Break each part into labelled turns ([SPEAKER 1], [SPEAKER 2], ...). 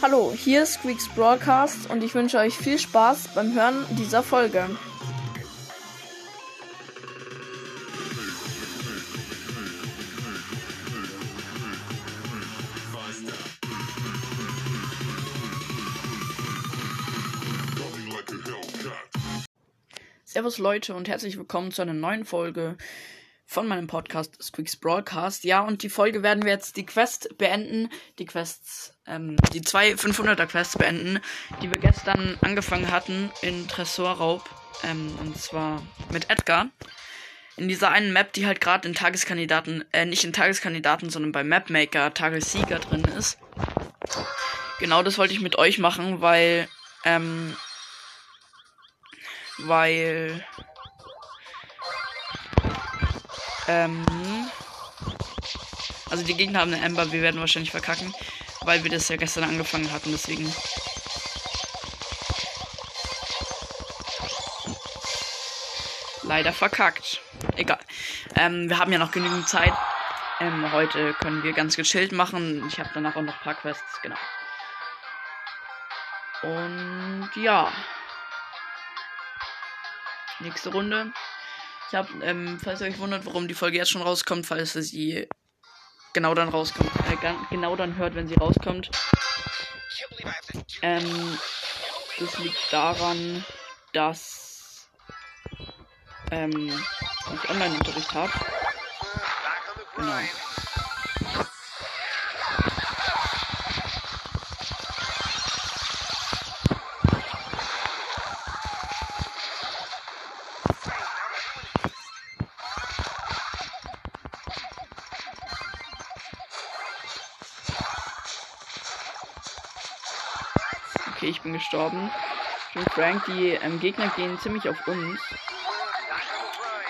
[SPEAKER 1] Hallo, hier ist Squeaks Broadcast und ich wünsche euch viel Spaß beim Hören dieser Folge. Servus Leute und herzlich willkommen zu einer neuen Folge von meinem Podcast Squeaks Broadcast. Ja, und die Folge werden wir jetzt die Quest beenden. Die Quests, ähm, die zwei 500er Quests beenden, die wir gestern angefangen hatten in Tresorraub. Ähm, und zwar mit Edgar. In dieser einen Map, die halt gerade in Tageskandidaten, äh, nicht in Tageskandidaten, sondern bei Mapmaker Tagessieger drin ist. Genau das wollte ich mit euch machen, weil, ähm, weil ähm, also die Gegner haben eine Ember, wir werden wahrscheinlich verkacken, weil wir das ja gestern angefangen hatten, deswegen. Leider verkackt. Egal. Ähm, wir haben ja noch genügend Zeit. Ähm, heute können wir ganz gechillt machen. Ich habe danach auch noch ein paar Quests, genau. Und ja. Nächste Runde. Ich habe, ähm, falls ihr euch wundert, warum die Folge jetzt schon rauskommt, falls ihr sie genau dann rauskommt, äh, genau dann hört, wenn sie rauskommt. Ähm, das liegt daran, dass ähm, ich Online-Unterricht habe. Genau. Bin gestorben. Ich bin Frank. Die ähm, Gegner gehen ziemlich auf uns.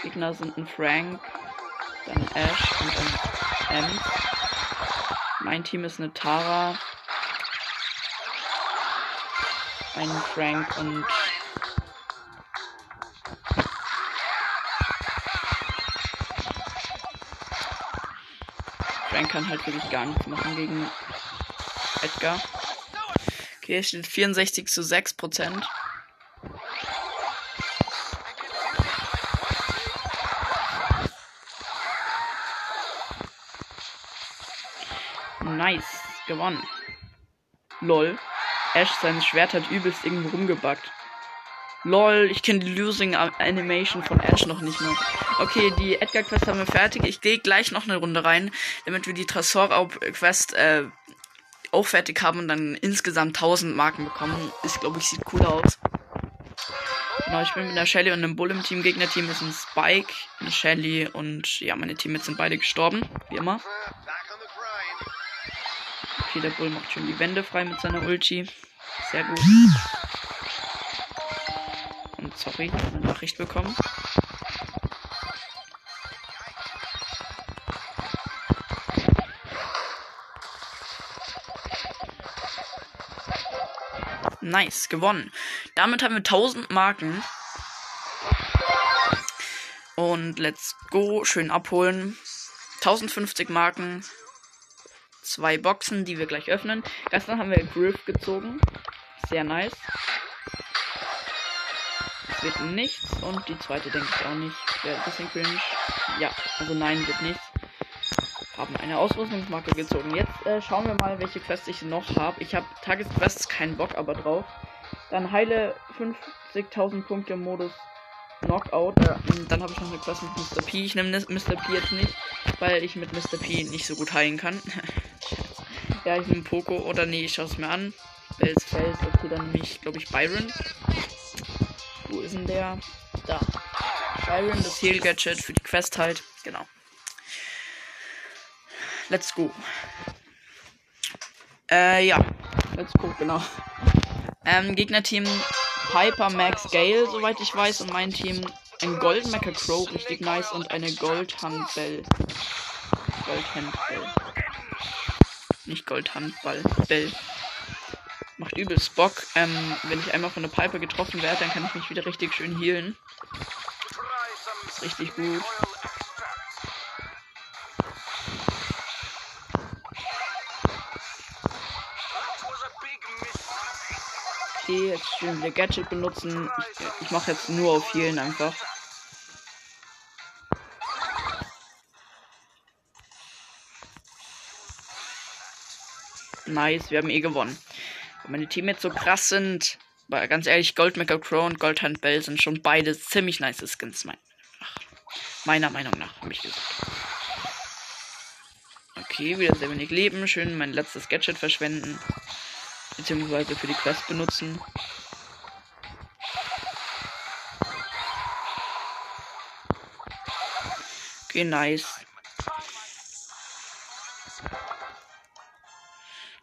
[SPEAKER 1] Gegner sind ein Frank, dann Ash und ein M. Mein Team ist eine Tara, ein Frank und Frank kann halt wirklich gar nichts machen gegen Edgar. Okay, steht 64 zu 6 Prozent. Nice, gewonnen. Lol. Ash, sein Schwert hat übelst irgendwo rumgebackt. Lol, ich kenne die Losing Animation von Ash noch nicht mehr. Okay, die Edgar Quest haben wir fertig. Ich gehe gleich noch eine Runde rein, damit wir die Tresor Quest äh, auch fertig haben und dann insgesamt 1000 Marken bekommen. Ist, glaube ich, sieht cool aus. Genau, ich bin mit einer Shelly und einem Bull im Team. Gegnerteam ist ein Spike, eine Shelly und ja, meine Teammates sind beide gestorben, wie immer. Okay, der Bull macht schon die Wände frei mit seiner Ulti. Sehr gut. Und sorry, eine Nachricht bekommen. Nice, gewonnen. Damit haben wir 1000 Marken. Und let's go. Schön abholen. 1050 Marken. Zwei Boxen, die wir gleich öffnen. Gestern haben wir Griff gezogen. Sehr nice. Es wird nichts. Und die zweite denke ich auch nicht. Wäre ein bisschen cringe. Ja, also nein, wird nichts haben eine Ausrüstungsmarke gezogen. Jetzt äh, schauen wir mal, welche Quests ich noch habe. Ich habe Tagesquests keinen Bock aber drauf. Dann heile 50.000 Punkte Modus Knockout. Äh, dann habe ich noch eine Quest mit Mr. P. Ich nehme Mr. P jetzt nicht, weil ich mit Mr. P nicht so gut heilen kann. ja, ich nehme Poco oder nee, ich schaue es mir an. Bells Feld, okay, dann nehme ich, glaube ich, Byron. Wo ist denn der? Da. Byron, das Heal Gadget für die Quest halt. Genau. Let's go. Äh, ja. Let's go, genau. Ähm, Gegnerteam Piper Max Gale, soweit ich weiß. Und mein Team ein Golden Mecha Crow, richtig nice. Und eine Goldhandbell. Goldhandbell. Nicht Goldhandball, Bell. Macht übelst Bock. Ähm, wenn ich einmal von der Piper getroffen werde, dann kann ich mich wieder richtig schön healen. Ist richtig gut. Jetzt schön wieder Gadget benutzen. Ich, ich mache jetzt nur auf Healen einfach. Nice, wir haben eh gewonnen. Und meine Teammates so krass sind. Aber ganz ehrlich, Goldmaker Crow und Goldhand Bell sind schon beide ziemlich nice Skins, mein, meiner Meinung nach, habe ich gesagt. Okay, wieder sehr wenig Leben. Schön mein letztes Gadget verschwenden. Beziehungsweise für die Quest benutzen. Okay, nice.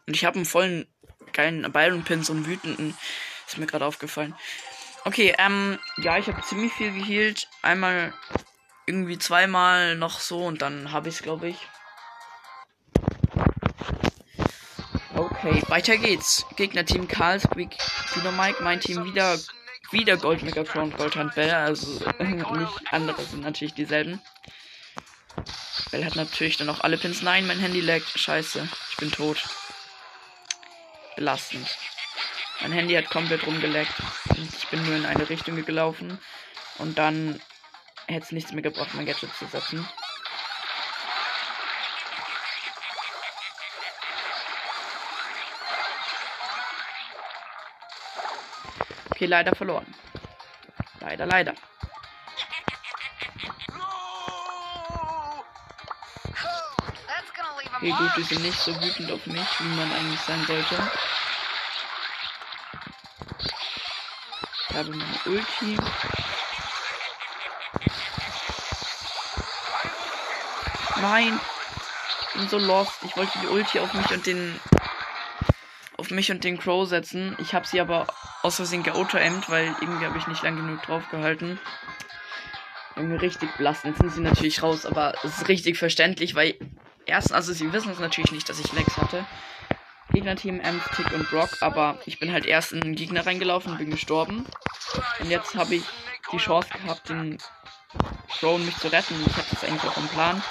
[SPEAKER 1] Und ich habe einen vollen geilen Byron Pin, so einen wütenden. Ist mir gerade aufgefallen. Okay, ähm, ja, ich habe ziemlich viel geheilt. Einmal irgendwie zweimal noch so und dann habe ich es, glaube ich. Okay, weiter geht's. Gegnerteam Karl, Squeak, Dynamike, mein Team wieder wieder Gold Megatron und Goldhand Bell, also nicht andere sind natürlich dieselben. Bell hat natürlich dann auch alle Pins. Nein, mein Handy laggt. Scheiße, ich bin tot belastend. Mein Handy hat komplett rumgeleckt. Ich bin nur in eine Richtung gelaufen. Und dann hätte es nichts mehr gebracht, mein Gadget zu setzen. Okay, leider verloren. Leider, leider. Okay, gut, die sind nicht so wütend auf mich, wie man eigentlich sein sollte. Ich habe meine Ulti. Nein! Ich bin so lost. Ich wollte die Ulti auf mich und den. auf mich und den Crow setzen. Ich habe sie aber aus Versehen geauto-aimed, weil irgendwie habe ich nicht lang genug drauf gehalten. Irgendwie richtig belastend. Jetzt sind sie natürlich raus, aber es ist richtig verständlich, weil erstens, also sie wissen es natürlich nicht, dass ich Lex hatte. Gegnerteam Ems, Tick und Brock, aber ich bin halt erst in den Gegner reingelaufen und bin gestorben. Und jetzt habe ich die Chance gehabt, den Crow mich zu retten. Ich hatte das eigentlich auch im Plan,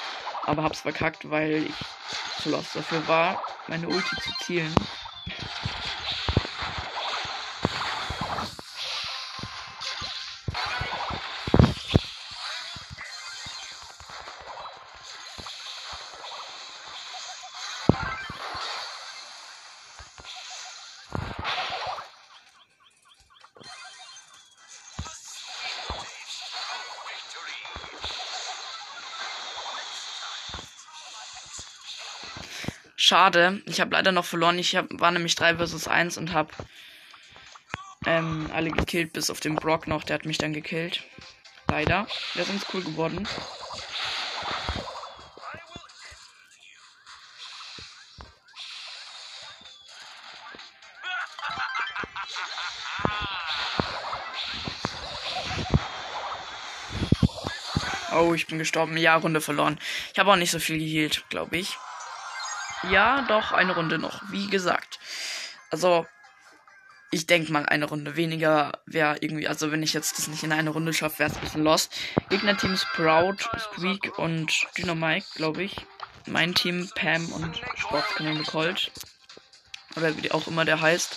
[SPEAKER 1] aber hab's verkackt, weil ich zu lost dafür war, meine Ulti zu zielen. Schade. Ich habe leider noch verloren. Ich hab, war nämlich 3 vs 1 und habe ähm, alle gekillt, bis auf den Brock noch. Der hat mich dann gekillt. Leider. Wäre sonst cool geworden. Oh, ich bin gestorben. Ja, Runde verloren. Ich habe auch nicht so viel geheilt, glaube ich. Ja, doch, eine Runde noch. Wie gesagt. Also, ich denke mal, eine Runde weniger wäre irgendwie, also wenn ich jetzt das nicht in eine Runde schaffe, wäre es ein bisschen lost. Gegnerteam Sprout, Squeak und Dynamite, glaube ich. Mein Team Pam und Sportskanone Colt. Oder wie auch immer der heißt.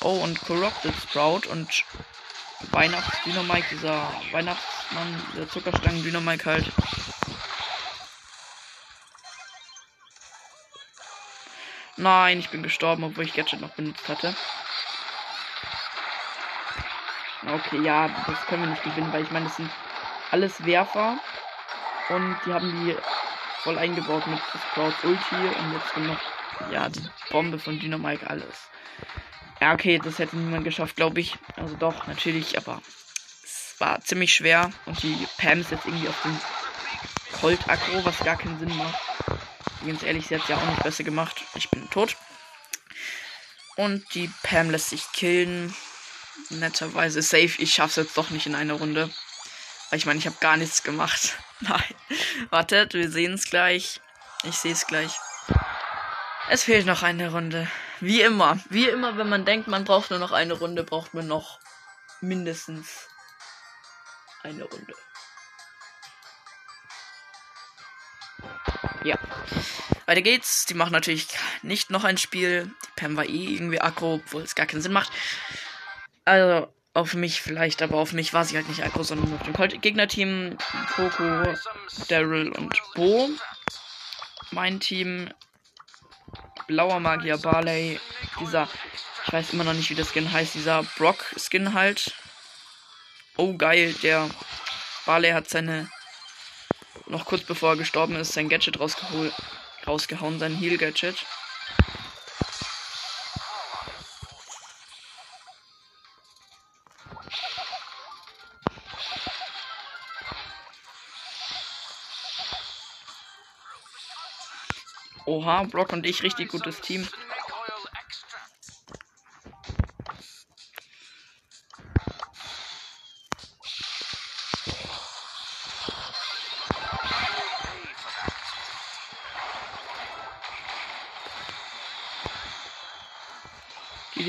[SPEAKER 1] Oh, und Corrupted Sprout und Weihnachts-Dynamite, dieser Weihnachtsmann, der Zuckerstangen-Dynamite halt. Nein, ich bin gestorben, obwohl ich Gadget noch benutzt hatte. Okay, ja, das können wir nicht gewinnen, weil ich meine, das sind alles Werfer. Und die haben die voll eingebaut mit Sprouts Ulti und jetzt noch, ja, die Bombe von Dynamite, alles. Ja, okay, das hätte niemand geschafft, glaube ich. Also doch, natürlich, aber es war ziemlich schwer. Und die Pam ist jetzt irgendwie auf dem Colt-Aggro, was gar keinen Sinn macht. Ganz ehrlich, sie hat ja auch nicht besser gemacht. Ich bin tot. Und die Pam lässt sich killen. Netterweise safe. Ich schaff's jetzt doch nicht in einer Runde. Weil ich meine, ich habe gar nichts gemacht. Nein. Wartet, wir sehen es gleich. Ich sehe es gleich. Es fehlt noch eine Runde. Wie immer. Wie immer, wenn man denkt, man braucht nur noch eine Runde, braucht man noch mindestens eine Runde. Ja. Weiter geht's. Die machen natürlich nicht noch ein Spiel. Die Pam war eh irgendwie aggro, obwohl es gar keinen Sinn macht. Also auf mich vielleicht, aber auf mich war sie halt nicht aggro, sondern auf dem Gegnerteam Poco, Daryl und Bo. Mein Team blauer Magier Barley, dieser, ich weiß immer noch nicht, wie der Skin heißt, dieser Brock-Skin halt. Oh geil, der Barley hat seine, noch kurz bevor er gestorben ist, sein Gadget rausgehauen, sein Heal-Gadget. Oha, Brock und ich richtig gutes Team.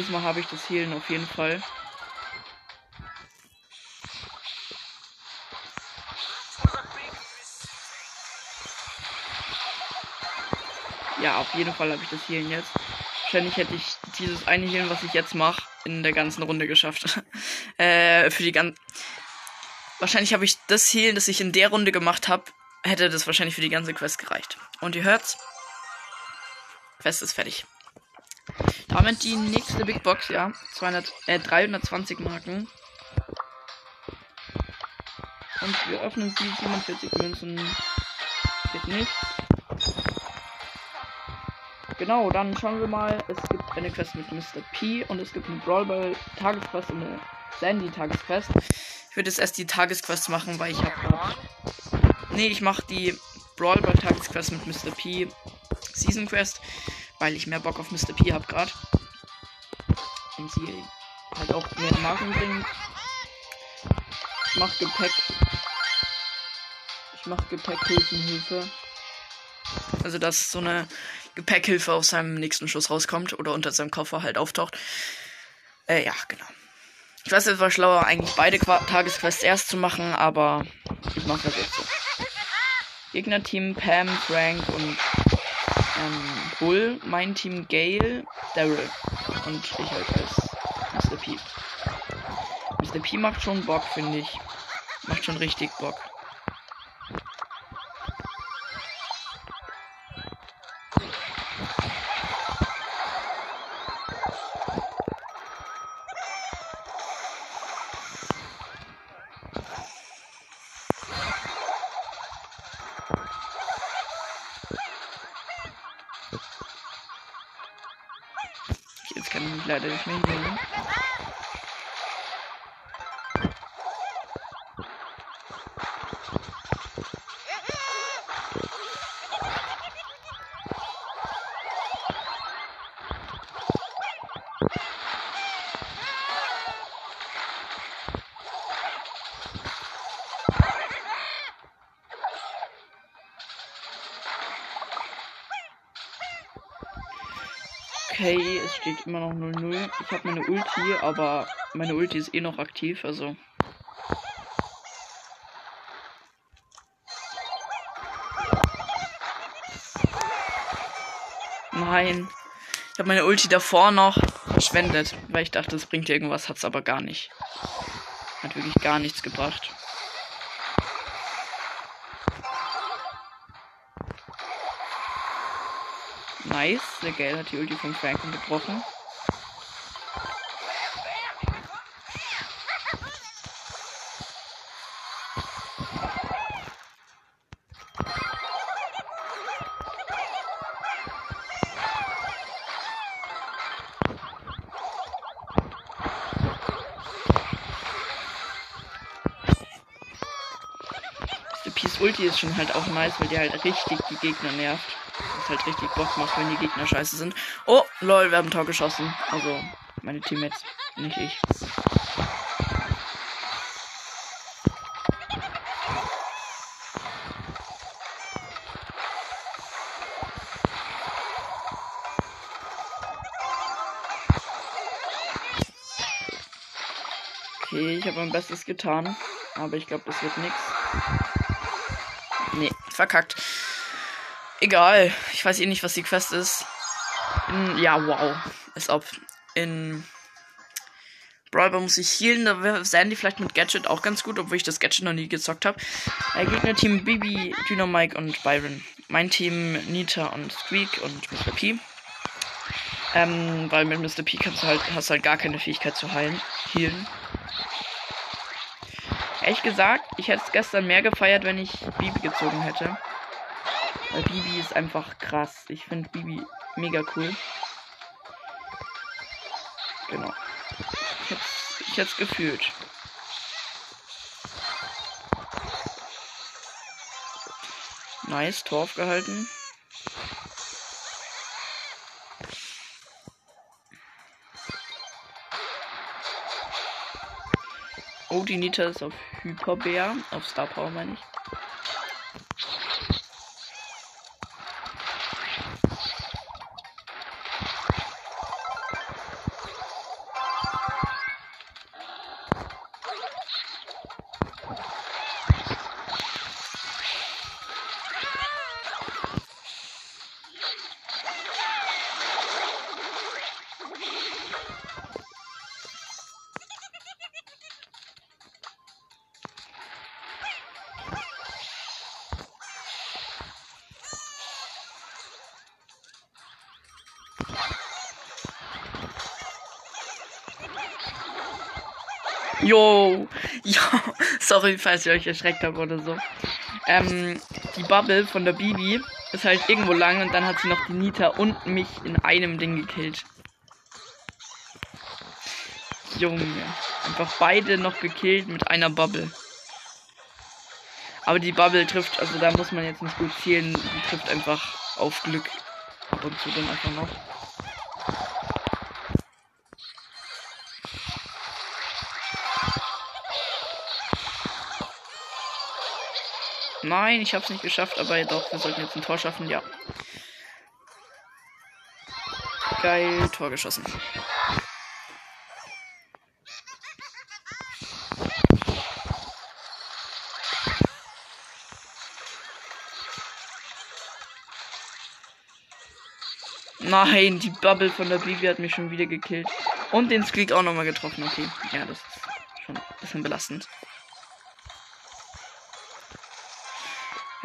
[SPEAKER 1] Dieses Mal habe ich das Healen auf jeden Fall. Ja, auf jeden Fall habe ich das Healen jetzt. Wahrscheinlich hätte ich dieses eine Healen, was ich jetzt mache, in der ganzen Runde geschafft. äh, für die ganze. Wahrscheinlich habe ich das Healen, das ich in der Runde gemacht habe, hätte das wahrscheinlich für die ganze Quest gereicht. Und ihr hört's. Quest ist fertig. Damit die nächste Big Box, ja. 200, äh, 320 Marken. Und wir öffnen sie. 47 Münzen. Geht nichts. Genau, dann schauen wir mal. Es gibt eine Quest mit Mr. P und es gibt eine Brawl Tagesquest und eine Sandy Tagesquest. Ich würde jetzt erst die Tagesquest machen, weil ich habe Nee, ich mache die Brawl Tagesquest mit Mr. P Season Quest, weil ich mehr Bock auf Mr. P habe gerade. Und sie halt auch mehr Marken bringt. Ich mach Gepäck. Ich mach Gepäckhilfenhilfe. Also dass so eine Gepäckhilfe aus seinem nächsten Schuss rauskommt oder unter seinem Koffer halt auftaucht. Äh, ja, genau. Ich weiß, es war schlauer, eigentlich beide Qua Tagesquests erst zu machen, aber ich mache das jetzt so. Gegnerteam Pam, Frank und ähm, Bull. Mein Team Gale, Daryl. Und ich halt als Mr. P. Mr. P macht schon Bock, finde ich. Macht schon richtig Bock. Leider nicht mehr hin. Okay, es steht immer noch 0-0. Ich habe meine Ulti, aber meine Ulti ist eh noch aktiv, also. Nein. Ich habe meine Ulti davor noch verschwendet, weil ich dachte, es bringt irgendwas, hat es aber gar nicht. Hat wirklich gar nichts gebracht. Nice. Der Gale hat die Ulti von Franken getroffen. Ulti ist schon halt auch nice, weil die halt richtig die Gegner nervt halt richtig Bock macht, wenn die Gegner scheiße sind. Oh, lol, wir haben ein Tor geschossen. Also, meine Teammates, nicht ich. Okay, ich habe mein Bestes getan. Aber ich glaube, das wird nichts. Nee, verkackt. Egal. Ich weiß eh nicht, was die Quest ist. In, ja, wow. Als ob. In Brawler muss ich healen. Da wäre Sandy vielleicht mit Gadget auch ganz gut, obwohl ich das Gadget noch nie gezockt habe. Äh, Gegner-Team Bibi, Dynamike und Byron. Mein Team Nita und Squeak und Mr. P. Ähm, weil mit Mr. P kannst du halt, hast du halt gar keine Fähigkeit zu heilen. Healen. Ehrlich gesagt, ich hätte es gestern mehr gefeiert, wenn ich Bibi gezogen hätte. Weil Bibi ist einfach krass. Ich finde Bibi mega cool. Genau. Ich hätte ich hätte gefühlt. Nice, Tor aufgehalten. Oh, die Nita ist auf Hyperbär. Auf Star Power meine ich. Sorry, falls ihr euch erschreckt habt oder so. Ähm, die Bubble von der Bibi ist halt irgendwo lang und dann hat sie noch die Nita und mich in einem Ding gekillt. Junge, einfach beide noch gekillt mit einer Bubble. Aber die Bubble trifft, also da muss man jetzt nicht gut zielen, die trifft einfach auf Glück ab und zu dann einfach noch. Nein, ich habe es nicht geschafft, aber doch, wir sollten jetzt ein Tor schaffen, ja. Geil, Tor geschossen. Nein, die Bubble von der Bibi hat mich schon wieder gekillt. Und den Squeak auch nochmal getroffen. Okay, ja, das ist schon ein bisschen belastend.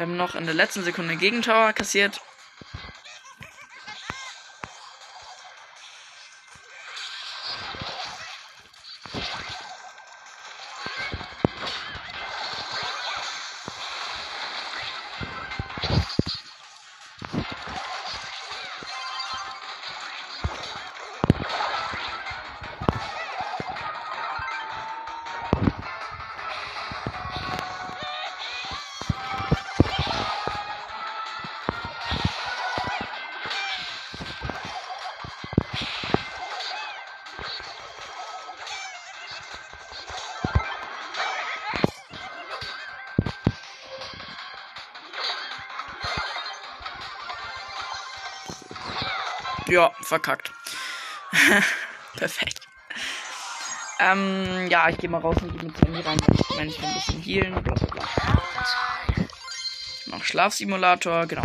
[SPEAKER 1] Wir haben noch in der letzten Sekunde Gegentower kassiert. Verkackt. Perfekt. Ähm, ja, ich gehe mal raus und gehe mit Sandy rein, wenn ich ein bisschen healen. Bla, bla, bla. Noch Schlafsimulator, genau.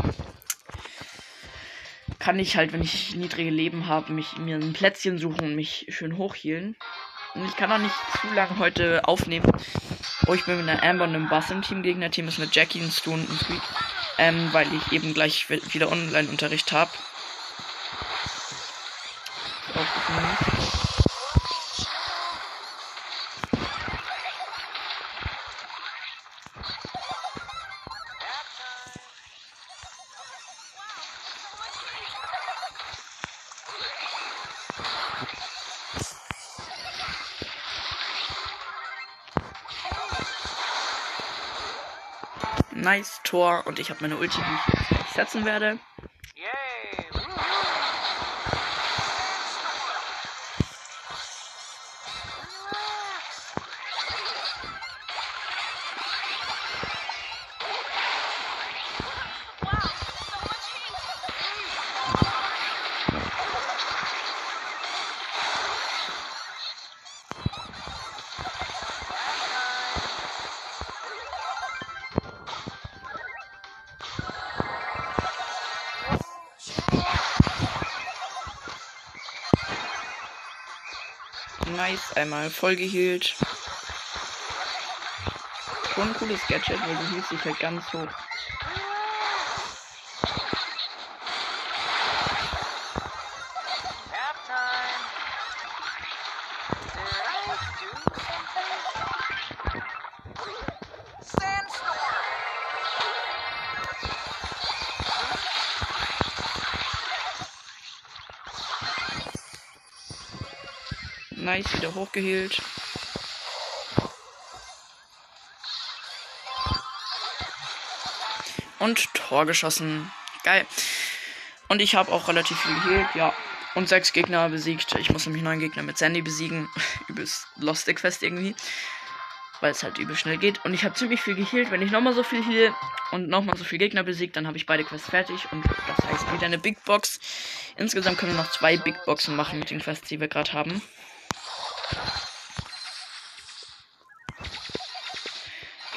[SPEAKER 1] Kann ich halt, wenn ich niedrige Leben habe, mich mir ein Plätzchen suchen und mich schön hochhealen. Und ich kann auch nicht zu lange heute aufnehmen. Oh, ich bin mit einer Amber und einem Bass im Team. Gegner-Team ist mit Jackie, ein Stone und Sweet. Ähm, weil ich eben gleich wieder Online-Unterricht habe. Nice Tor und ich habe meine Ulti, die ich jetzt setzen werde. Einmal voll geheilt. Schon ein cooles Gadget, weil du hielst dich halt ganz hoch. Nice, wieder hochgeheilt. Und Tor geschossen. Geil. Und ich habe auch relativ viel geheilt, ja. Und sechs Gegner besiegt. Ich muss nämlich neun Gegner mit Sandy besiegen. Übelst Lost Quest irgendwie. Weil es halt übel schnell geht. Und ich habe ziemlich viel geheilt. Wenn ich nochmal so viel heal und nochmal so viel Gegner besiegt, dann habe ich beide Quests fertig. Und das heißt wieder eine Big Box. Insgesamt können wir noch zwei Big Boxen machen mit den Quests, die wir gerade haben.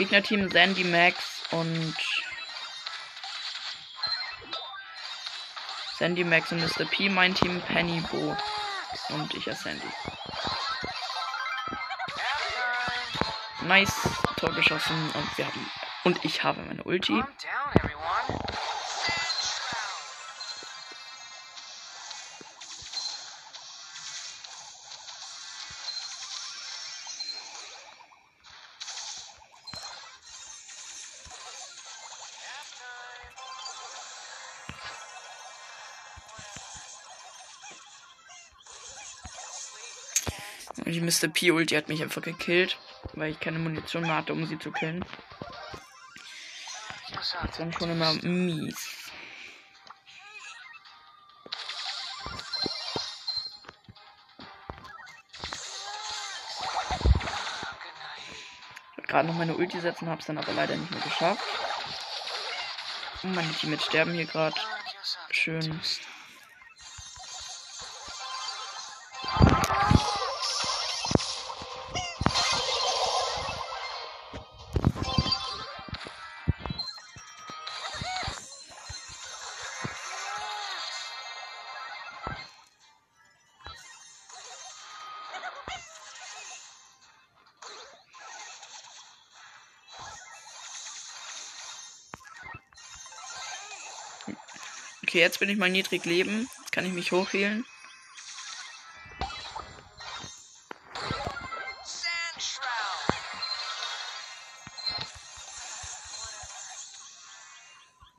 [SPEAKER 1] Gegnerteam Sandy Max und Sandy Max und Mr. P. Mein Team Penny Bo. Und ich als Sandy. Nice. Tor geschossen und wir haben. Und ich habe meine Ulti. Mr. P Ulti hat mich einfach gekillt, weil ich keine Munition mehr hatte, um sie zu killen. Das ist dann schon immer mies. Ich gerade noch meine Ulti setzen, hab's dann aber leider nicht mehr geschafft. Und meine Teammates sterben hier gerade. Schön. Okay, jetzt bin ich mal niedrig leben. Jetzt kann ich mich hochheilen.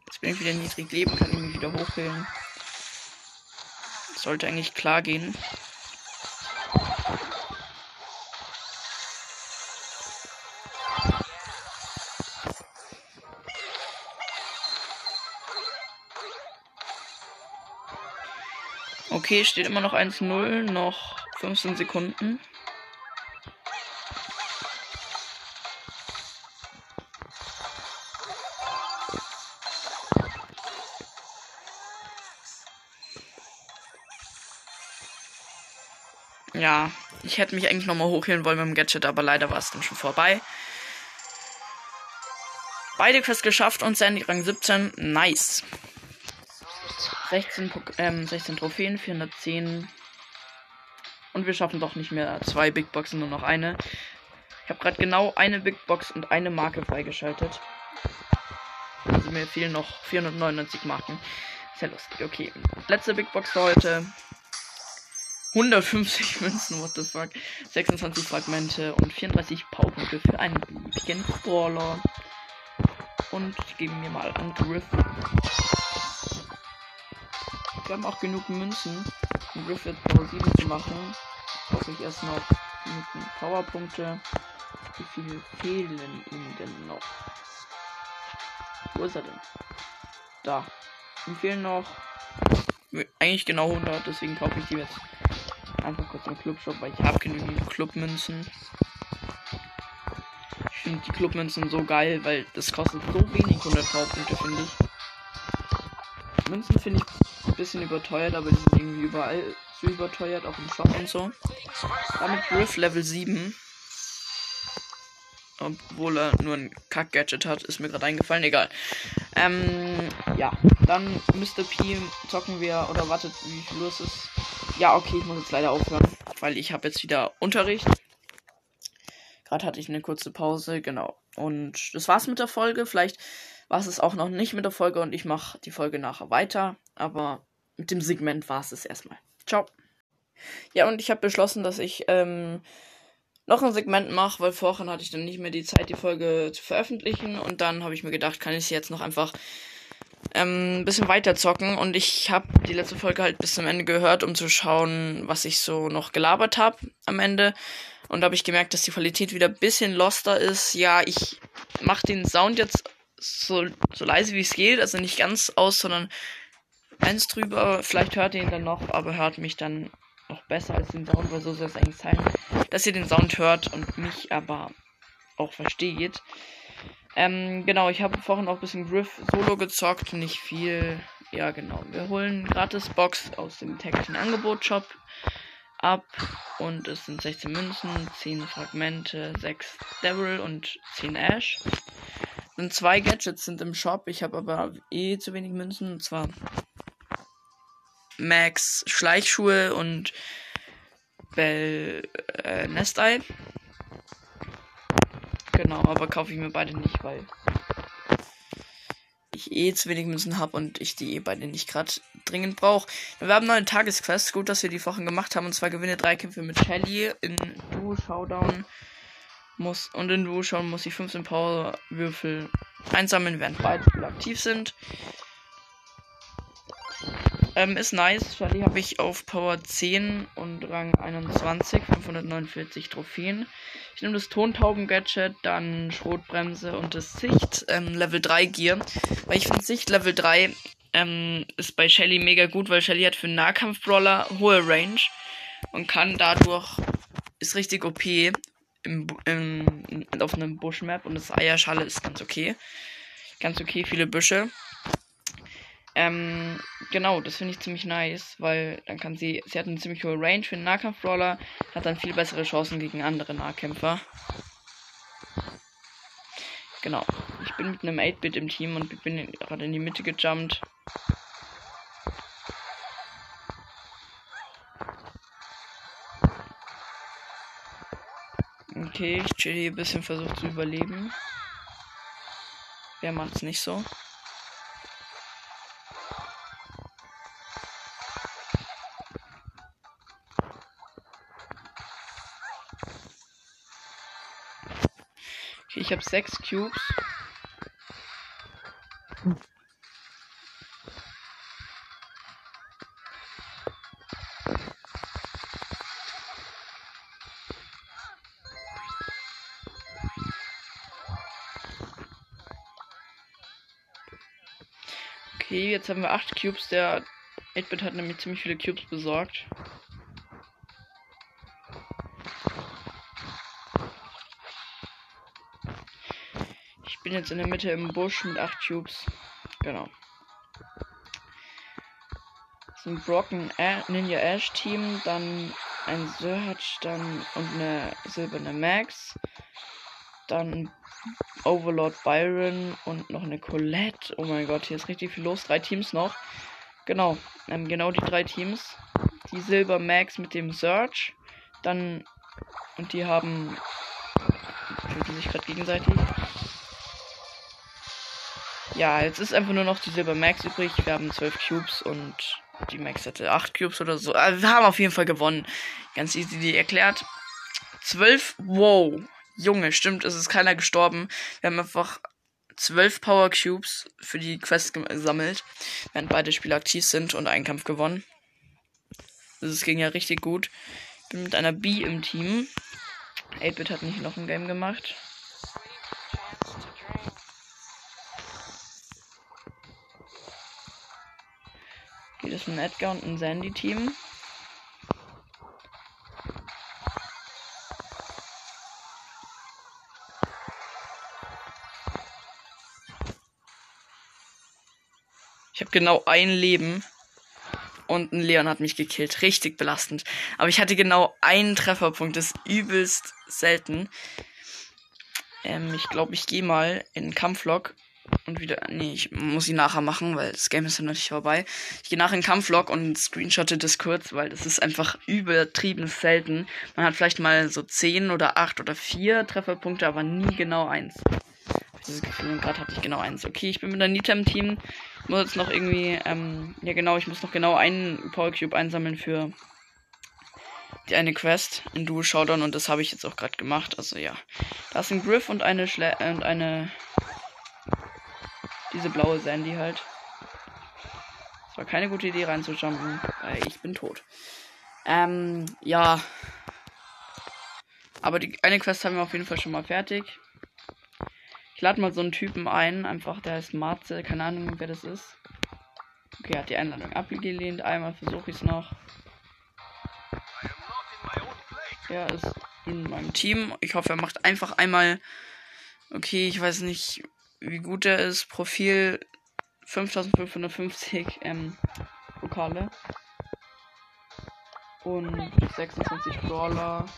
[SPEAKER 1] Jetzt bin ich wieder niedrig leben, kann ich mich wieder hochheilen. sollte eigentlich klar gehen. Okay, steht immer noch 1-0, noch 15 Sekunden. Ja, ich hätte mich eigentlich nochmal hochhören wollen mit dem Gadget, aber leider war es dann schon vorbei. Beide Quests geschafft und Sandy Rang 17. Nice. 16, ähm, 16 Trophäen, 410. Und wir schaffen doch nicht mehr zwei Big Boxen, nur noch eine. Ich habe gerade genau eine Big Box und eine Marke freigeschaltet. Also mir fehlen noch 499 Marken. Sehr lustig. Okay. Letzte Big Box für heute. 150 Münzen, what the fuck. 26 Fragmente und 34 Powerpunkte für einen beliebigen Brawler. Und geben mir mal Angriff. Wir haben auch genug Münzen, um Griffith Power 7 zu machen. Brauche ich erst noch genug Powerpunkte. Wie viele fehlen ihm denn noch? Wo ist er denn? Da. Ihm fehlen noch eigentlich genau 100, deswegen kaufe ich die jetzt einfach kurz im Clubshop, weil ich habe genügend Clubmünzen. Ich finde die Clubmünzen so geil, weil das kostet so wenig 100 Powerpunkte, finde ich. Münzen finde ich bisschen überteuert, aber die sind irgendwie überall so überteuert, auch im Shop und so. Damit Griff Level 7. Obwohl er nur ein Kack-Gadget hat, ist mir gerade eingefallen, egal. Ähm, ja, dann Mr. P zocken wir, oder wartet, wie viel los ist. Ja, okay, ich muss jetzt leider aufhören. weil ich habe jetzt wieder Unterricht. Gerade hatte ich eine kurze Pause, genau. Und das war's mit der Folge. Vielleicht war es auch noch nicht mit der Folge und ich mache die Folge nachher weiter. Aber mit dem Segment war es es erstmal. Ciao. Ja, und ich habe beschlossen, dass ich ähm, noch ein Segment mache, weil vorhin hatte ich dann nicht mehr die Zeit, die Folge zu veröffentlichen. Und dann habe ich mir gedacht, kann ich sie jetzt noch einfach ähm, ein bisschen weiter zocken. Und ich habe die letzte Folge halt bis zum Ende gehört, um zu schauen, was ich so noch gelabert habe am Ende. Und da habe ich gemerkt, dass die Qualität wieder ein bisschen loster ist. Ja, ich mache den Sound jetzt so, so leise wie es geht, also nicht ganz aus, sondern eins drüber. Vielleicht hört ihr ihn dann noch, aber hört mich dann noch besser als den Sound, weil so soll es eigentlich sein, dass ihr den Sound hört und mich aber auch versteht. Ähm, genau, ich habe vorhin auch ein bisschen Griff Solo gezockt, nicht viel. Ja, genau. Wir holen gratis Box aus dem täglichen Angebot Shop ab und es sind 16 Münzen, 10 Fragmente, 6 Devil und 10 Ash. Und zwei Gadgets sind im Shop. Ich habe aber eh zu wenig Münzen. Und zwar Max Schleichschuhe und Bell äh, Nestei. Genau, aber kaufe ich mir beide nicht, weil ich eh zu wenig Münzen habe und ich die eh beide nicht gerade dringend brauche. Wir haben noch eine Tagesquest. Gut, dass wir die Wochen gemacht haben. Und zwar gewinne drei Kämpfe mit Shelly in Duo Showdown. Muss, und in Duo schauen muss ich 15 Powerwürfel einsammeln, während beide aktiv sind. Ähm, ist nice. Shelly habe ich auf Power 10 und Rang 21, 549 Trophäen. Ich nehme das Tontauben-Gadget, dann Schrotbremse und das Sicht, ähm, Level 3 Gear. Weil ich finde Sicht Level 3 ähm, ist bei Shelly mega gut, weil Shelly hat für Nahkampf-Brawler hohe Range und kann dadurch, ist richtig OP im, im, auf einem Buschmap und das Eierschale ist ganz okay. Ganz okay, viele Büsche. Ähm, genau, das finde ich ziemlich nice, weil dann kann sie, sie hat eine ziemlich hohe Range für einen Nahkampf-Brawler, hat dann viel bessere Chancen gegen andere Nahkämpfer. Genau, ich bin mit einem 8-Bit im Team und bin gerade in die Mitte gejumpt. Okay, ich chill hier ein bisschen versucht zu überleben. Wer macht's nicht so? Ich habe sechs Cubes. Okay, jetzt haben wir acht Cubes. Der 8-Bit hat nämlich ziemlich viele Cubes besorgt. Bin jetzt in der Mitte im Busch mit 8 Cubes. Genau. Das ein Brocken Ninja Ash Team, dann ein Search, dann und eine silberne Max. Dann Overlord Byron und noch eine Colette. Oh mein Gott, hier ist richtig viel los. Drei Teams noch. Genau, ähm, genau die drei Teams. Die Silber Max mit dem Search. Dann und die haben töten sich gerade gegenseitig. Ja, jetzt ist einfach nur noch die Silber Max übrig. Wir haben 12 Cubes und die Max hatte 8 Cubes oder so. Also wir haben auf jeden Fall gewonnen. Ganz easy die erklärt. 12, wow. Junge, stimmt, es ist keiner gestorben. Wir haben einfach 12 Power Cubes für die Quest gesammelt, während beide Spieler aktiv sind und einen Kampf gewonnen. Das ging ja richtig gut. Bin mit einer B im Team. 8-Bit hat nicht noch ein Game gemacht. Es ein Edgar und ein Sandy-Team. Ich habe genau ein Leben. Und ein Leon hat mich gekillt. Richtig belastend. Aber ich hatte genau einen Trefferpunkt. Das ist übelst selten. Ähm, ich glaube, ich gehe mal in Kampflog und wieder. Nee, ich muss sie nachher machen, weil das Game ist ja noch nicht vorbei. Ich gehe nachher in Kampflog und screenshotte das kurz, weil das ist einfach übertrieben selten. Man hat vielleicht mal so 10 oder 8 oder 4 Trefferpunkte, aber nie genau eins. Dieses Gefühl, gerade hatte ich genau eins. Okay, ich bin mit der Nita im Team. Ich muss jetzt noch irgendwie, ähm, ja genau, ich muss noch genau einen Power Cube einsammeln für die eine Quest in Dual Showdown und das habe ich jetzt auch gerade gemacht. Also ja. Da ist ein Griff und eine Schle und eine diese blaue Sandy halt. Es war keine gute Idee reinzujumpen, weil ich bin tot. Ähm, ja. Aber die eine Quest haben wir auf jeden Fall schon mal fertig. Ich lade mal so einen Typen ein, einfach, der heißt Marze, keine Ahnung, wer das ist. Okay, hat die Einladung abgelehnt. Einmal versuche ich es noch. Er ist in meinem Team. Ich hoffe, er macht einfach einmal. Okay, ich weiß nicht, wie gut er ist. Profil 5550 ähm, Pokale. Und 26 Brawler.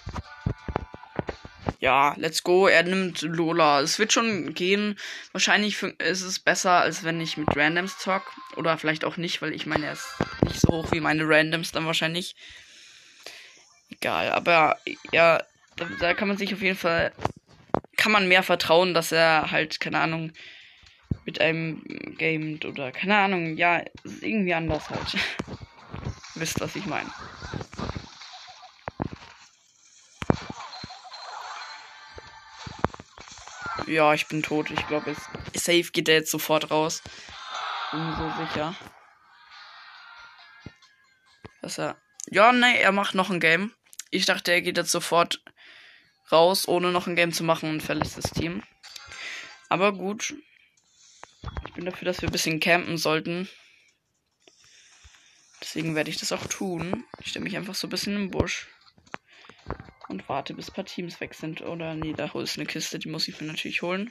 [SPEAKER 1] Ja, let's go. Er nimmt Lola. Es wird schon gehen. Wahrscheinlich ist es besser, als wenn ich mit Randoms zock. Oder vielleicht auch nicht, weil ich meine, er ist nicht so hoch wie meine Randoms dann wahrscheinlich. Egal, aber ja, da, da kann man sich auf jeden Fall kann man mehr vertrauen, dass er halt, keine Ahnung, mit einem gamet oder keine Ahnung, ja, irgendwie anders halt. Wisst, was ich meine. Ja, ich bin tot. Ich glaube, safe geht er jetzt sofort raus. Bin so sicher. Dass er. Ja, ne, er macht noch ein Game. Ich dachte, er geht jetzt sofort raus, ohne noch ein Game zu machen und verlässt das Team. Aber gut. Ich bin dafür, dass wir ein bisschen campen sollten. Deswegen werde ich das auch tun. Ich stelle mich einfach so ein bisschen im Busch. Und warte, bis ein paar Teams weg sind. Oder nee, da ist eine Kiste, die muss ich mir natürlich holen.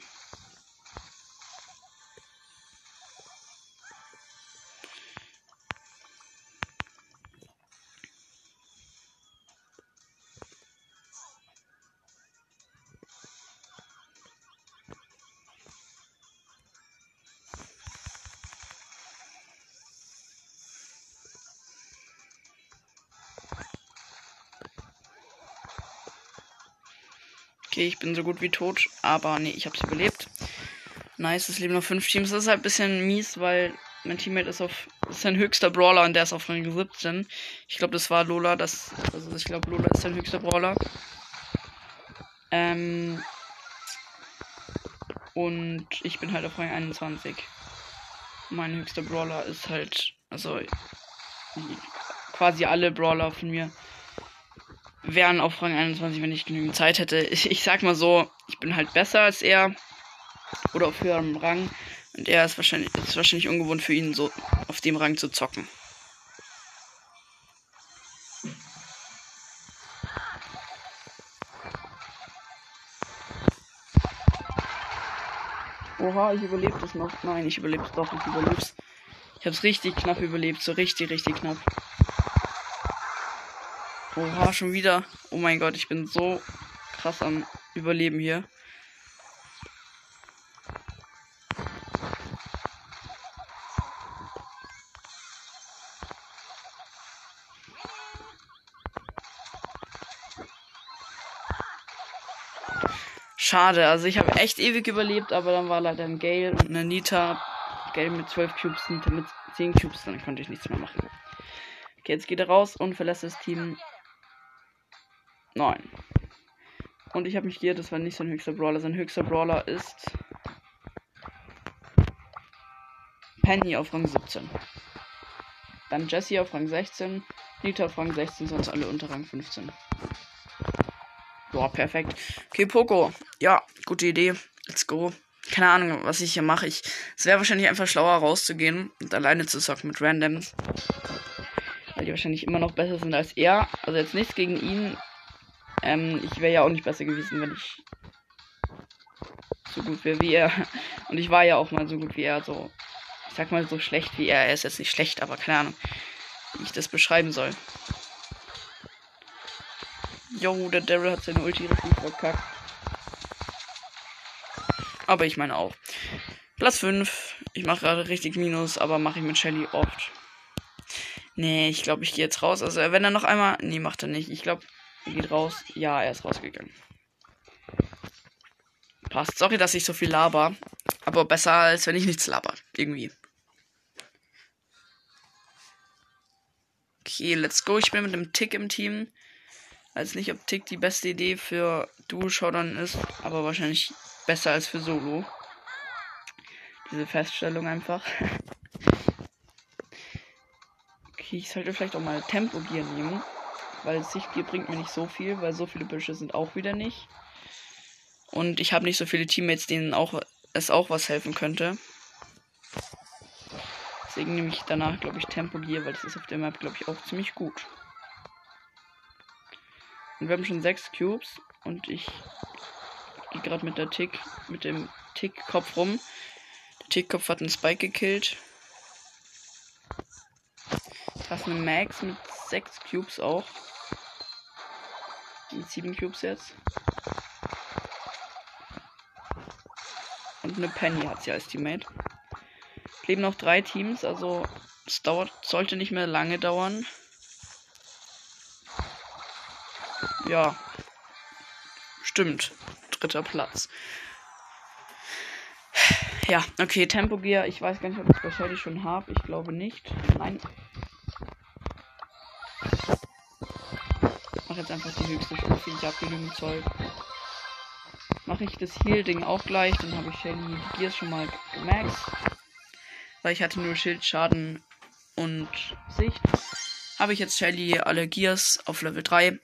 [SPEAKER 1] Okay, ich bin so gut wie tot. Aber nee, ich hab's überlebt. Nice, es leben noch fünf Teams. Das ist halt ein bisschen mies, weil mein Teammate ist auf. ist sein höchster Brawler und der ist auf Rang 17. Ich glaube, das war Lola. Das, also ich glaube, Lola ist sein höchster Brawler. Ähm. Und ich bin halt auf Rang 21. Mein höchster Brawler ist halt. Also. Quasi alle Brawler von mir wären auf Rang 21, wenn ich genügend Zeit hätte. Ich, ich sag mal so, ich bin halt besser als er. Oder auf höherem Rang. Und er ist wahrscheinlich, ist wahrscheinlich ungewohnt für ihn, so auf dem Rang zu zocken. Oha, ich überlebe das noch. Nein, ich überlebe es doch, ich überlebe es. Ich hab's richtig knapp überlebt, so richtig, richtig knapp. Oha, schon wieder. Oh mein Gott, ich bin so krass am Überleben hier. Schade, also ich habe echt ewig überlebt, aber dann war leider ein Gale und eine Nita. Gale mit 12 Cubes, Nita mit 10 Cubes, dann konnte ich nichts mehr machen. Okay, jetzt geht er raus und verlässt das Team 9. Und ich habe mich geirrt, das war nicht sein höchster Brawler. Sein höchster Brawler ist Penny auf Rang 17. Dann Jesse auf Rang 16, Nita auf Rang 16, sonst alle unter Rang 15. Boah, perfekt. Okay, Poco. Ja, gute Idee. Let's go. Keine Ahnung, was ich hier mache. Es wäre wahrscheinlich einfach schlauer rauszugehen und alleine zu zocken mit Randoms. Weil die wahrscheinlich immer noch besser sind als er. Also jetzt nichts gegen ihn. Ähm, ich wäre ja auch nicht besser gewesen, wenn ich so gut wäre wie er. Und ich war ja auch mal so gut wie er. So, ich sag mal so schlecht wie er. Er ist jetzt nicht schlecht, aber keine Ahnung, wie ich das beschreiben soll. Jo, der Daryl hat seine Ulti richtig verkackt. Aber ich meine auch. Platz 5. Ich mache gerade richtig Minus, aber mache ich mit Shelly oft. Nee, ich glaube, ich gehe jetzt raus. Also, wenn er noch einmal. Nee, macht er nicht. Ich glaube, geht raus. Ja, er ist rausgegangen. Passt. Sorry, dass ich so viel laber. Aber besser, als wenn ich nichts laber. Irgendwie. Okay, let's go. Ich bin mit einem Tick im Team. Weiß nicht, ob Tick die beste Idee für Duo-Showdown ist, aber wahrscheinlich besser als für Solo. Diese Feststellung einfach. okay, ich sollte vielleicht auch mal Tempo-Gear nehmen, weil Sichtgear bringt mir nicht so viel, weil so viele Büsche sind auch wieder nicht. Und ich habe nicht so viele Teammates, denen auch es auch was helfen könnte. Deswegen nehme ich danach, glaube ich, Tempo Gear, weil das ist auf der Map, glaube ich, auch ziemlich gut. Und wir haben schon sechs Cubes und ich gehe gerade mit der Tick, mit dem Tick-Kopf rum. Der Tick-Kopf hat einen Spike gekillt. Da ist eine Max mit sechs Cubes auch. Mit sieben Cubes jetzt. Und eine Penny hat sie als Teammate. Leben noch drei Teams, also es dauert, sollte nicht mehr lange dauern. Ja. Stimmt. Dritter Platz. Ja, okay, Tempo Gear. Ich weiß gar nicht, ob ich es wahrscheinlich schon habe. Ich glaube nicht. Nein. Jetzt einfach die höchste Stufe. Ich habe genügend Zeug. Mache ich das Heal-Ding auch gleich. Dann habe ich Shelly Gears schon mal gemaxt. Weil ich hatte nur Schildschaden und Sicht. Habe ich jetzt Shelly alle Gears auf Level 3.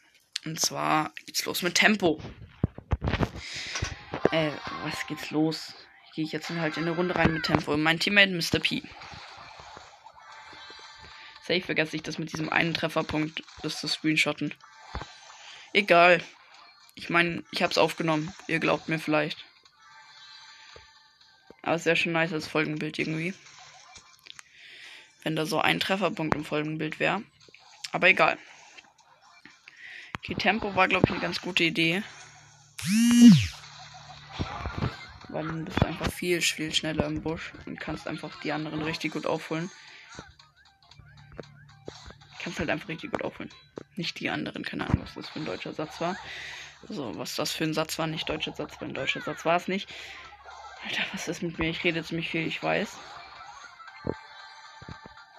[SPEAKER 1] Und zwar geht's los mit Tempo. Äh, was geht's los? Gehe ich jetzt halt in eine Runde rein mit Tempo. Mein Teammate Mr. P. Safe vergesse ich das mit diesem einen Trefferpunkt, das zu screenshotten. Egal. Ich meine, ich hab's aufgenommen. Ihr glaubt mir vielleicht. Aber es wäre schon nice als Folgenbild irgendwie. Wenn da so ein Trefferpunkt im Folgenbild wäre. Aber egal. Okay, Tempo war, glaube ich, eine ganz gute Idee. Weil dann bist du einfach viel, viel schneller im Busch und kannst einfach die anderen richtig gut aufholen. Kannst halt einfach richtig gut aufholen. Nicht die anderen, keine Ahnung, was das für ein deutscher Satz war. Also, was das für ein Satz war, nicht deutscher Satz, weil ein deutscher Satz war es nicht. Alter, was ist mit mir? Ich rede ziemlich viel, ich weiß.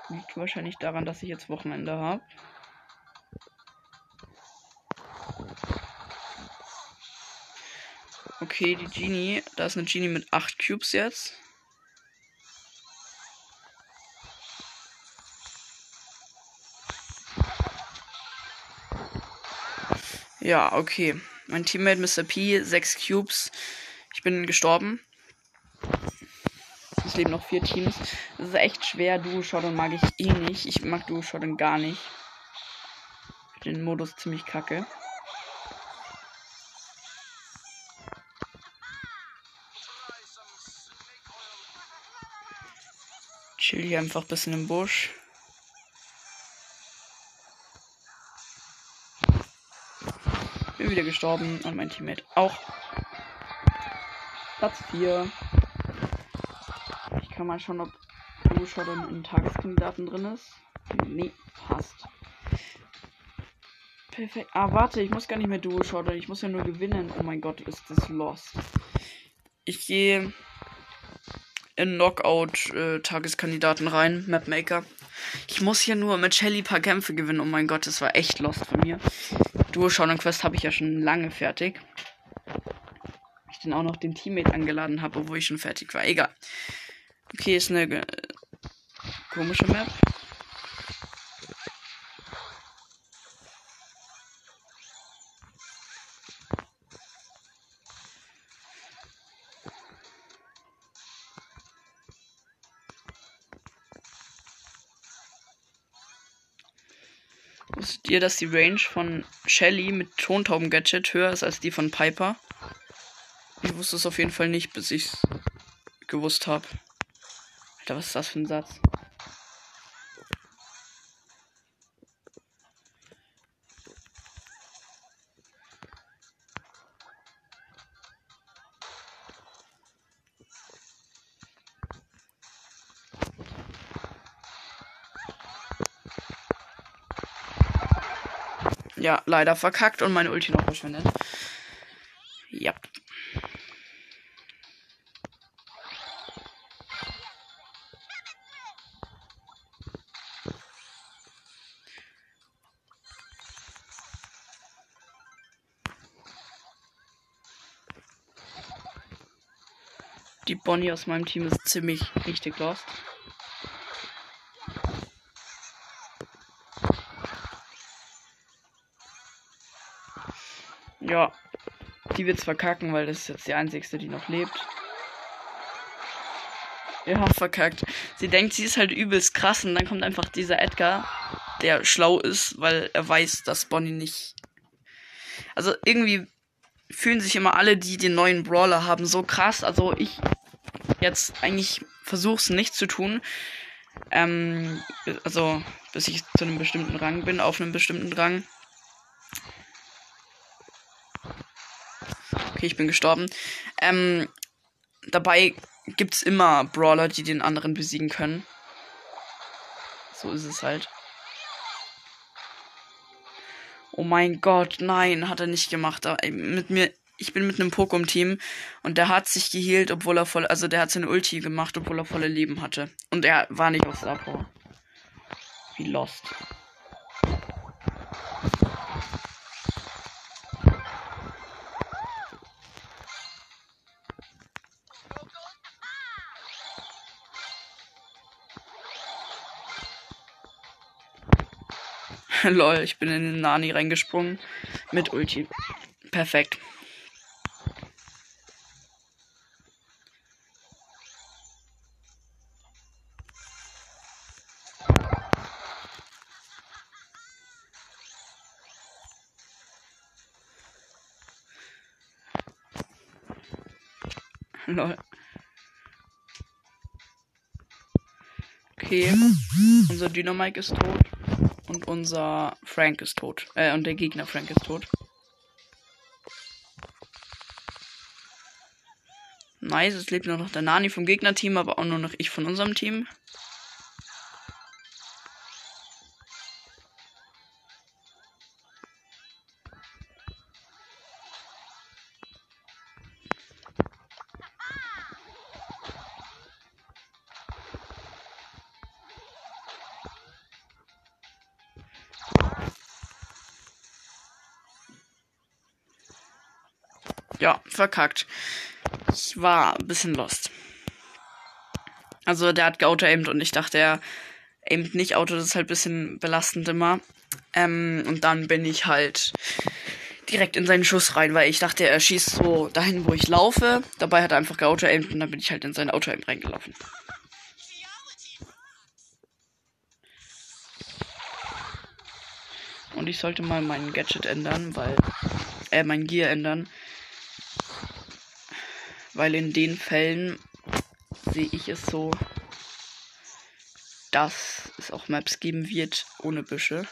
[SPEAKER 1] Liegt wahrscheinlich daran, dass ich jetzt Wochenende habe. Okay, die Genie. Da ist eine Genie mit 8 Cubes jetzt. Ja, okay. Mein Teammate Mr. P, 6 Cubes. Ich bin gestorben. Es leben noch vier Teams. Das ist echt schwer. Duo Shotgun mag ich eh nicht. Ich mag Duo Shotgun gar nicht. Den Modus ziemlich kacke. Chill hier einfach ein bisschen im Busch. Wieder gestorben und mein Teammate auch. Platz 4. Ich kann mal schauen, ob Duo Shotgun in Tageskandidaten drin ist. Nee, passt. Perfekt. Ah, warte, ich muss gar nicht mehr Duo Shotgun. Ich muss ja nur gewinnen. Oh mein Gott, ist das lost. Ich gehe in Knockout-Tageskandidaten äh, rein, Mapmaker. Ich muss hier nur mit Shelly paar Kämpfe gewinnen. Oh mein Gott, das war echt lost von mir. Duo Shadow Quest habe ich ja schon lange fertig. Ich dann auch noch den Teammate angeladen habe, obwohl ich schon fertig war. Egal. Okay, ist eine äh, komische Map. Ihr, dass die Range von Shelly mit Tontauben-Gadget höher ist als die von Piper? Ich wusste es auf jeden Fall nicht, bis ich es gewusst habe. Alter, was ist das für ein Satz? Ja, leider verkackt und meine Ulti noch verschwendet. Ja. Die Bonnie aus meinem Team ist ziemlich richtig lost. Die wird's verkacken, weil das ist jetzt die einzigste, die noch lebt. Ja, verkackt. Sie denkt, sie ist halt übelst krass und dann kommt einfach dieser Edgar, der schlau ist, weil er weiß, dass Bonnie nicht. Also irgendwie fühlen sich immer alle, die den neuen Brawler haben, so krass. Also ich jetzt eigentlich versuch's nicht zu tun. Ähm, also bis ich zu einem bestimmten Rang bin, auf einem bestimmten Rang. Okay, ich bin gestorben. Ähm, dabei gibt's immer Brawler, die den anderen besiegen können. So ist es halt. Oh mein Gott, nein, hat er nicht gemacht. Mit mir, ich bin mit einem Pokémon-Team und der hat sich geheilt, obwohl er voll, also der hat seine Ulti gemacht, obwohl er volle Leben hatte. Und er war nicht auf Star Power. Wie lost. Lol, ich bin in den Nani reingesprungen. Mit Ulti. Perfekt. Lol. Okay. Unser Dynamike ist tot. Und unser Frank ist tot. Äh, und der Gegner Frank ist tot. Nice, es lebt nur noch der Nani vom Gegnerteam, aber auch nur noch ich von unserem Team. Verkackt. Ich war ein bisschen lost. Also der hat geauto-aimed und ich dachte, er aimt nicht Auto, das ist halt ein bisschen belastend immer. Ähm, und dann bin ich halt direkt in seinen Schuss rein, weil ich dachte, er schießt so dahin, wo ich laufe. Dabei hat er einfach geauto-aimed und dann bin ich halt in sein Auto-aim reingelaufen. Und ich sollte mal mein Gadget ändern, weil, äh, mein Gear ändern, weil in den Fällen sehe ich es so, dass es auch Maps geben wird ohne Büsche.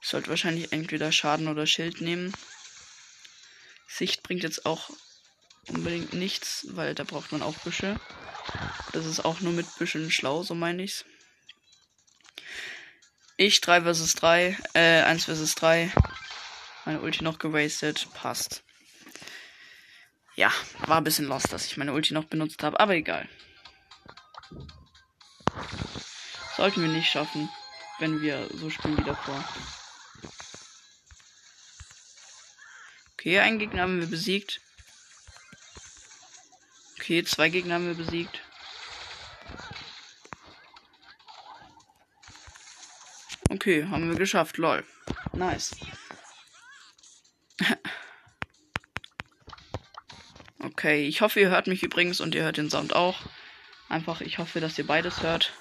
[SPEAKER 1] Ich sollte wahrscheinlich entweder Schaden oder Schild nehmen. Sicht bringt jetzt auch unbedingt nichts, weil da braucht man auch Büsche. Das ist auch nur mit Büschen schlau, so meine ich's. Ich 3 vs 3, äh, 1 vs 3. Meine Ulti noch gewastet. Passt. Ja, war ein bisschen lost, dass ich meine Ulti noch benutzt habe, aber egal. Sollten wir nicht schaffen, wenn wir so spielen wie davor. Okay, einen Gegner haben wir besiegt. Okay, zwei Gegner haben wir besiegt. Okay, haben wir geschafft, lol. Nice. Okay, ich hoffe, ihr hört mich übrigens und ihr hört den Sound auch. Einfach, ich hoffe, dass ihr beides hört.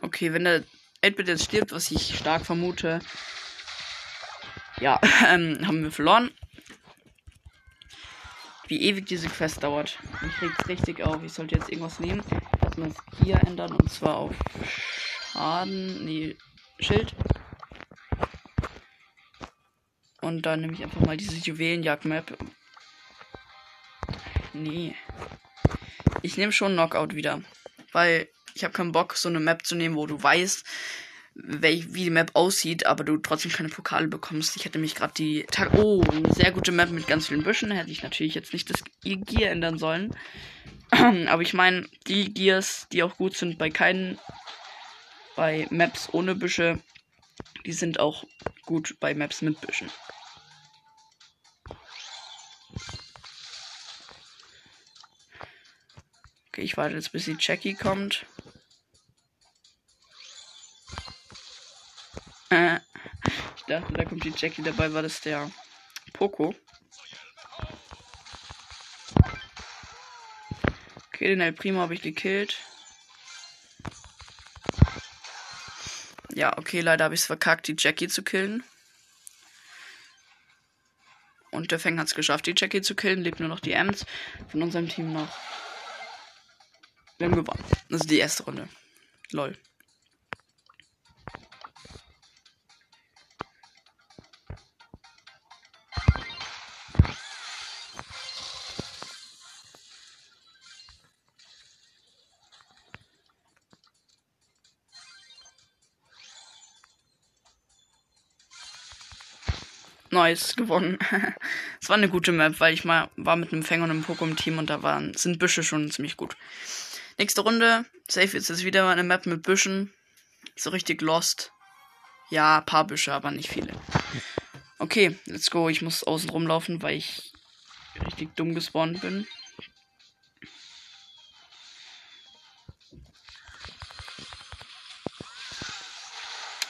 [SPEAKER 1] Okay, wenn der 8 jetzt stirbt, was ich stark vermute, ja, ähm, haben wir verloren wie ewig diese Quest dauert. Mich regt richtig auf. Ich sollte jetzt irgendwas nehmen. Erstmal das Gear ändern und zwar auf Schaden. Nee, Schild. Und dann nehme ich einfach mal diese Juwelenjagd-Map. Nee. Ich nehme schon Knockout wieder. Weil ich habe keinen Bock, so eine Map zu nehmen, wo du weißt, wie die Map aussieht, aber du trotzdem keine Pokale bekommst. Ich hätte mich gerade die Tag. Oh, eine sehr gute Map mit ganz vielen Büschen. Hätte ich natürlich jetzt nicht das Gear ändern sollen. aber ich meine, die Gears, die auch gut sind bei keinen. Bei Maps ohne Büsche, die sind auch gut bei Maps mit Büschen. Okay, ich warte jetzt, bis die Jackie kommt. Ich dachte, da kommt die Jackie. Dabei war das der Poco. Okay, den El Primo habe ich gekillt. Ja, okay, leider habe ich es verkackt, die Jackie zu killen. Und der Feng hat es geschafft, die Jackie zu killen. Lebt nur noch die Ems von unserem Team noch. Wir haben gewonnen. Das ist die erste Runde. Lol. Nice, gewonnen. Es war eine gute Map, weil ich mal war mit einem Fänger und einem Pokémon Team und da waren, sind Büsche schon ziemlich gut. Nächste Runde. Safe ist jetzt wieder eine Map mit Büschen. So richtig lost. Ja, paar Büsche, aber nicht viele. Okay, let's go. Ich muss außen rumlaufen, weil ich richtig dumm gespawnt bin.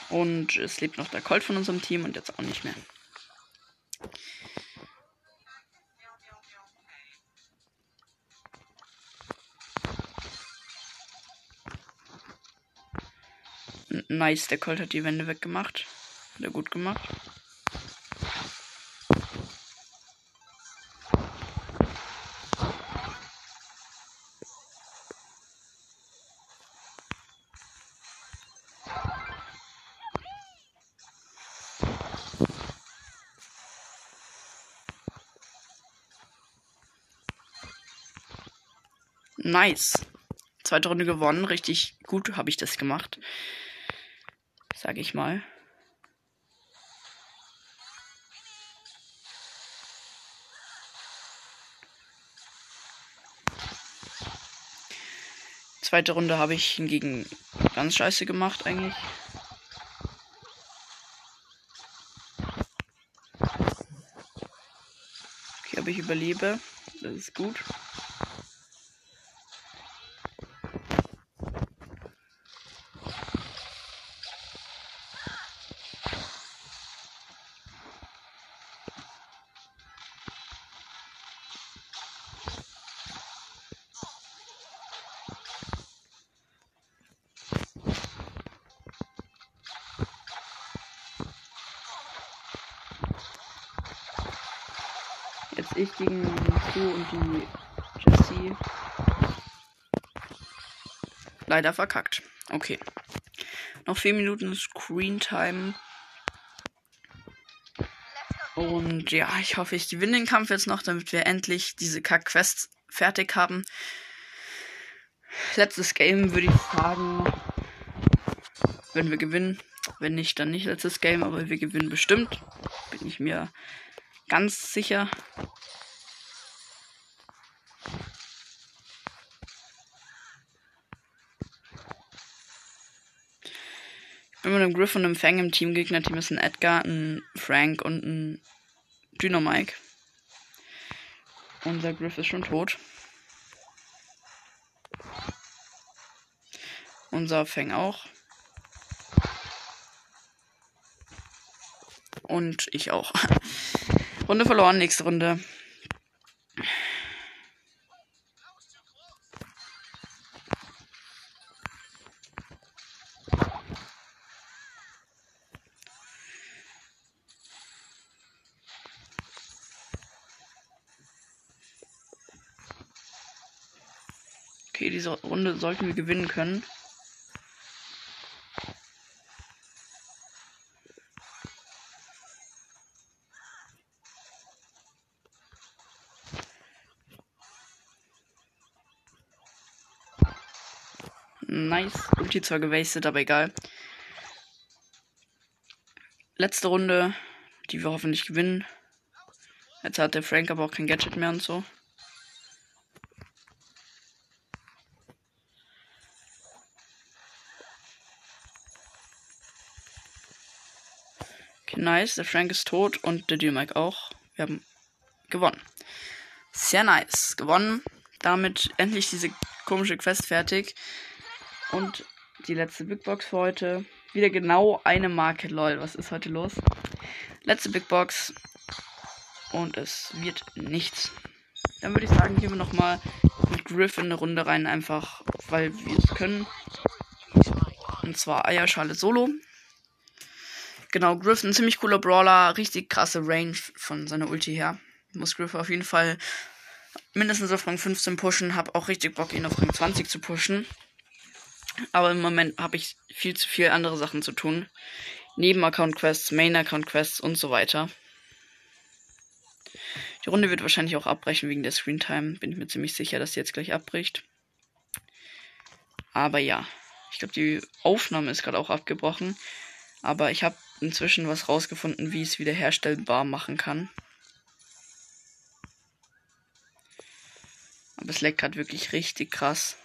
[SPEAKER 1] Und es lebt noch der Colt von unserem Team und jetzt auch nicht mehr. Nice, der Colt hat die Wände weggemacht. Hat er gut gemacht. Nice. Zweite Runde gewonnen. Richtig gut habe ich das gemacht sage ich mal. Zweite Runde habe ich hingegen ganz scheiße gemacht eigentlich. Okay, aber ich überlebe. Das ist gut. Leider verkackt. Okay. Noch vier Minuten Screen Time. Und ja, ich hoffe, ich gewinne den Kampf jetzt noch, damit wir endlich diese Kack-Quest fertig haben. Letztes Game würde ich sagen, wenn wir gewinnen. Wenn nicht, dann nicht letztes Game, aber wir gewinnen bestimmt. Bin ich mir ganz sicher. Mit einem Griff und einem Fang im Team. Gegner-Team ist ein Edgar, ein Frank und ein Dynamike. Unser Griff ist schon tot. Unser Fang auch. Und ich auch. Runde verloren, nächste Runde. Runde sollten wir gewinnen können. Nice. Ulti zwar gewastet, aber egal. Letzte Runde, die wir hoffentlich gewinnen. Jetzt hat der Frank aber auch kein Gadget mehr und so. Nice. Der Frank ist tot und der Mike auch. Wir haben gewonnen. Sehr nice. Gewonnen. Damit endlich diese komische Quest fertig. Und die letzte Big Box für heute. Wieder genau eine Marke. Lol, was ist heute los? Letzte Big Box. Und es wird nichts. Dann würde ich sagen, gehen wir nochmal mit Griff in eine Runde rein, einfach weil wir es können. Und zwar Eierschale Solo. Genau, Griff ein ziemlich cooler Brawler, richtig krasse Range von seiner Ulti her. Muss Griff auf jeden Fall mindestens auf Rang 15 pushen. Hab auch richtig Bock, ihn auf Rang 20 zu pushen. Aber im Moment habe ich viel zu viel andere Sachen zu tun. Neben-Account-Quests, Main-Account-Quests und so weiter. Die Runde wird wahrscheinlich auch abbrechen wegen der Screentime. Bin ich mir ziemlich sicher, dass sie jetzt gleich abbricht. Aber ja, ich glaube, die Aufnahme ist gerade auch abgebrochen. Aber ich habe inzwischen was rausgefunden, wie ich es wieder herstellbar machen kann. Aber es leckt gerade wirklich richtig krass.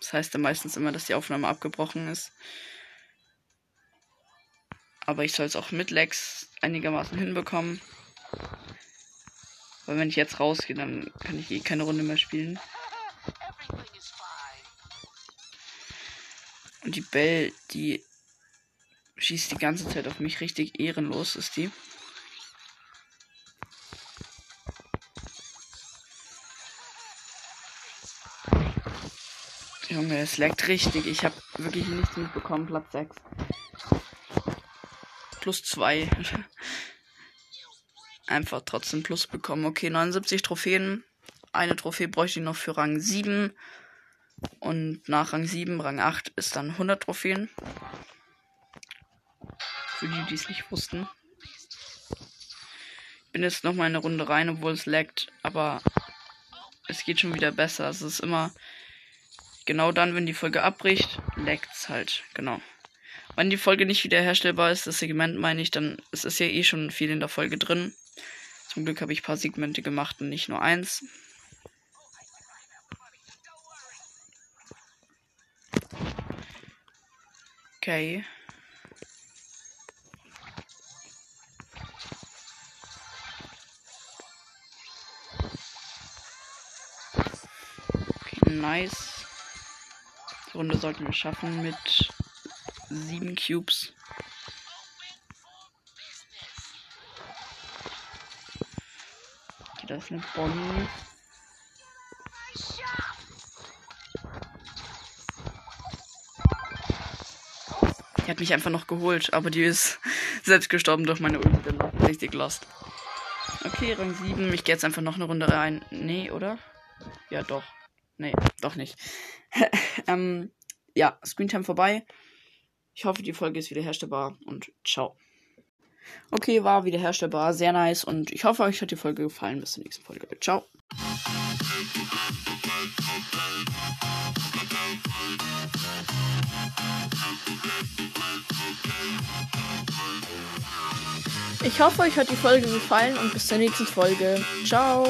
[SPEAKER 1] Das heißt dann meistens immer, dass die Aufnahme abgebrochen ist. Aber ich soll es auch mit Lex einigermaßen hinbekommen. Weil wenn ich jetzt rausgehe, dann kann ich eh keine Runde mehr spielen. Und die Bell, die schießt die ganze Zeit auf mich richtig ehrenlos, ist die. Junge, es leckt richtig. Ich habe wirklich nichts mitbekommen. Platz 6. Plus 2. Einfach trotzdem Plus bekommen. Okay, 79 Trophäen. Eine Trophäe bräuchte ich noch für Rang 7. Und nach Rang 7, Rang 8 ist dann 100 Trophäen. Für die, die es nicht wussten. Ich bin jetzt noch mal eine Runde rein, obwohl es laggt. Aber es geht schon wieder besser. Es ist immer genau dann, wenn die Folge abbricht, leckt's halt. Genau. Wenn die Folge nicht wiederherstellbar ist, das Segment meine ich, dann es ist ja eh schon viel in der Folge drin. Zum Glück habe ich ein paar Segmente gemacht und nicht nur eins. Okay. Nice. Die Runde sollten wir schaffen mit sieben Cubes. Okay, da ist eine Bonnie. Die hat mich einfach noch geholt, aber die ist selbst gestorben durch meine Ulti. Richtig lost. Okay, Rang 7. Ich gehe jetzt einfach noch eine Runde rein. Nee, oder? Ja, doch. Nee, doch nicht. ähm, ja, Screentime vorbei. Ich hoffe, die Folge ist wiederherstellbar und ciao. Okay, war wiederherstellbar, sehr nice und ich hoffe, euch hat die Folge gefallen. Bis zur nächsten Folge. Ciao. Ich hoffe, euch hat die Folge gefallen und bis zur nächsten Folge. Ciao.